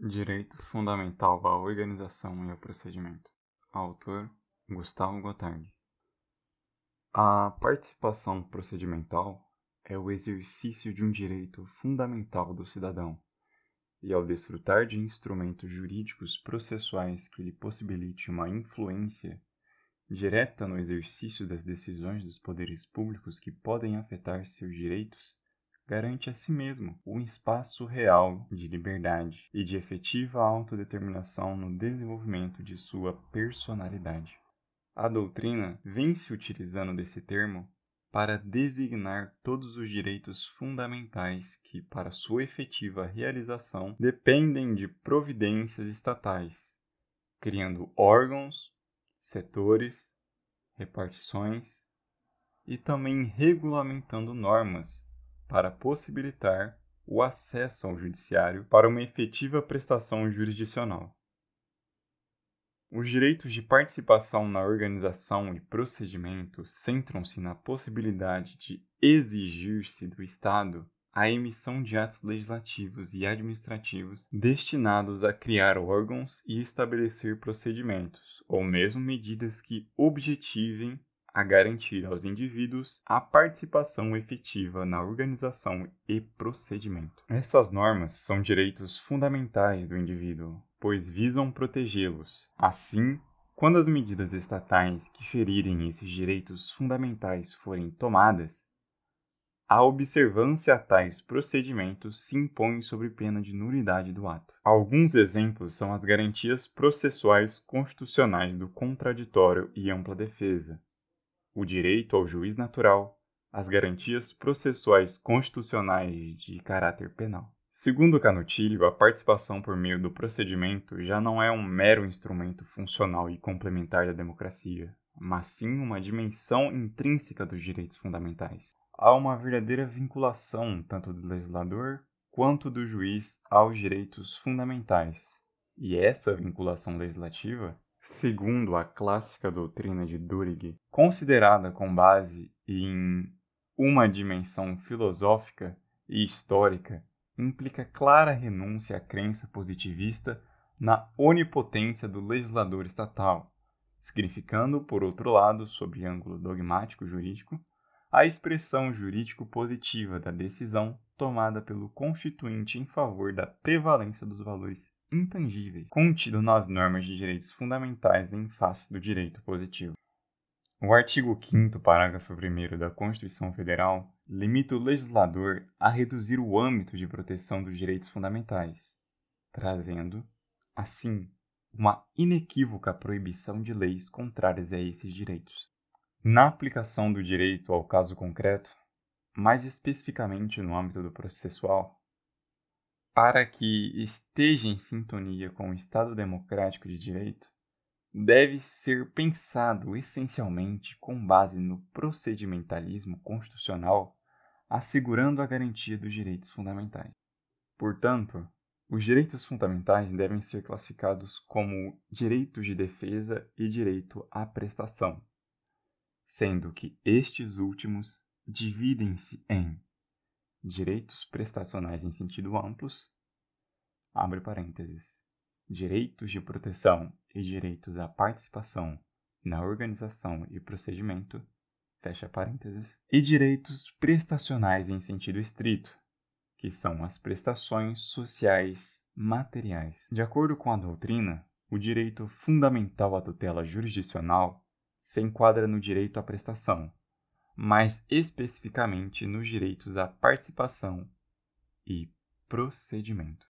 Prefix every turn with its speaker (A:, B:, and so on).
A: Direito Fundamental à Organização e ao Procedimento. Autor Gustavo Gotardi. A participação procedimental é o exercício de um direito fundamental do cidadão, e ao desfrutar de instrumentos jurídicos processuais que lhe possibilite uma influência direta no exercício das decisões dos poderes públicos que podem afetar seus direitos, garante a si mesmo um espaço real de liberdade e de efetiva autodeterminação no desenvolvimento de sua personalidade. A doutrina vem se utilizando desse termo para designar todos os direitos fundamentais que, para sua efetiva realização, dependem de providências estatais, criando órgãos, setores, repartições e também regulamentando normas para possibilitar o acesso ao judiciário para uma efetiva prestação jurisdicional. Os direitos de participação na organização e procedimento centram-se na possibilidade de exigir-se do Estado a emissão de atos legislativos e administrativos destinados a criar órgãos e estabelecer procedimentos, ou mesmo medidas que objetivem a garantir aos indivíduos a participação efetiva na organização e procedimento. Essas normas são direitos fundamentais do indivíduo, pois visam protegê-los. Assim, quando as medidas estatais que ferirem esses direitos fundamentais forem tomadas, a observância a tais procedimentos se impõe sob pena de nulidade do ato. Alguns exemplos são as garantias processuais constitucionais do contraditório e ampla defesa, o direito ao juiz natural, as garantias processuais constitucionais de caráter penal. Segundo Canutilho, a participação por meio do procedimento já não é um mero instrumento funcional e complementar da democracia, mas sim uma dimensão intrínseca dos direitos fundamentais. Há uma verdadeira vinculação tanto do legislador quanto do juiz aos direitos fundamentais, e essa vinculação legislativa segundo a clássica doutrina de Durig, considerada com base em uma dimensão filosófica e histórica, implica clara renúncia à crença positivista na onipotência do legislador estatal, significando, por outro lado, sob ângulo dogmático jurídico, a expressão jurídico positiva da decisão tomada pelo constituinte em favor da prevalência dos valores intangíveis contido nas normas de direitos fundamentais em face do direito positivo. O artigo 5 parágrafo 1 da Constituição Federal limita o legislador a reduzir o âmbito de proteção dos direitos fundamentais, trazendo, assim, uma inequívoca proibição de leis contrárias a esses direitos. Na aplicação do direito ao caso concreto, mais especificamente no âmbito do processual, para que esteja em sintonia com o Estado democrático de direito, deve ser pensado essencialmente com base no procedimentalismo constitucional, assegurando a garantia dos direitos fundamentais. Portanto, os direitos fundamentais devem ser classificados como direitos de defesa e direito à prestação, sendo que estes últimos dividem-se em direitos prestacionais em sentido amplos, abre parênteses, direitos de proteção e direitos à participação na organização e procedimento, fecha parênteses, e direitos prestacionais em sentido estrito, que são as prestações sociais materiais. De acordo com a doutrina, o direito fundamental à tutela jurisdicional se enquadra no direito à prestação, mais especificamente nos direitos à participação e procedimento.